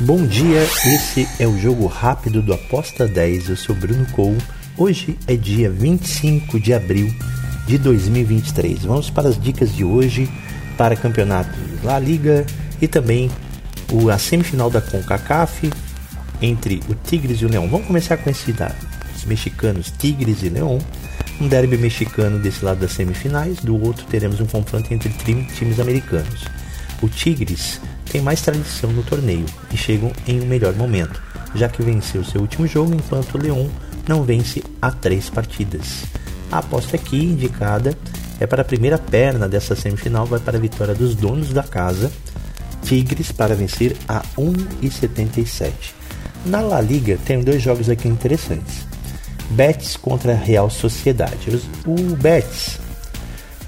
Bom dia, esse é o jogo rápido do Aposta 10. Eu sou Bruno Cole. Hoje é dia 25 de abril de 2023. Vamos para as dicas de hoje para campeonato La Liga e também a semifinal da CONCACAF entre o Tigres e o Leão. Vamos começar com esse da, os mexicanos Tigres e Leão. Um derby mexicano desse lado das semifinais, do outro teremos um confronto entre times americanos. O Tigres tem mais tradição no torneio e chegam em um melhor momento, já que venceu seu último jogo, enquanto o Leão não vence há três partidas. A aposta aqui indicada é para a primeira perna dessa semifinal, vai para a vitória dos donos da casa, Tigres, para vencer a 1,77. Na La Liga tem dois jogos aqui interessantes. Betis contra Real Sociedade. O Betis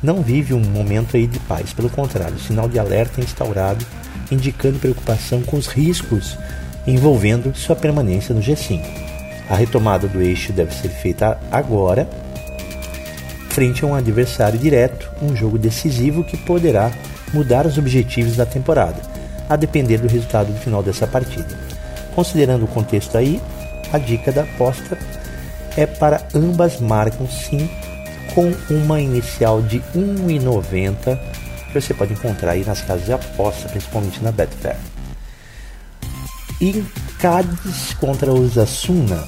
não vive um momento aí de paz, pelo contrário, sinal de alerta instaurado indicando preocupação com os riscos envolvendo sua permanência no G5. A retomada do eixo deve ser feita agora, frente a um adversário direto, um jogo decisivo que poderá mudar os objetivos da temporada, a depender do resultado do final dessa partida. Considerando o contexto aí, a dica da aposta é para ambas marcam sim com uma inicial de 1,90 que você pode encontrar aí nas casas de aposta, principalmente na Betfair. E Cádiz contra os Asuna.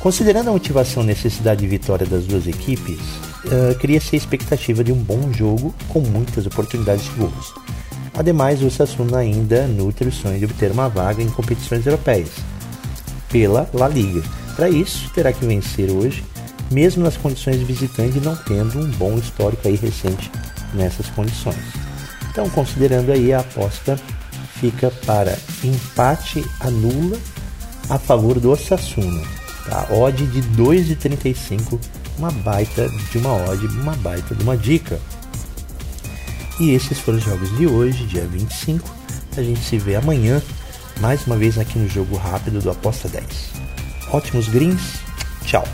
Considerando a motivação, necessidade e vitória das duas equipes, uh, cria-se a expectativa de um bom jogo com muitas oportunidades de gols. Ademais, o Sassuna ainda nutre o sonho de obter uma vaga em competições europeias pela La Liga. Para isso, terá que vencer hoje, mesmo nas condições de visitante não tendo um bom histórico aí recente nessas condições. Então, considerando aí a aposta fica para empate anula a favor do Osasuna. Tá? Odd de 2,35, uma baita de uma odd, uma baita de uma dica. E esses foram os jogos de hoje, dia 25. A gente se vê amanhã, mais uma vez aqui no jogo rápido do Aposta 10. Ótimos greens, tchau!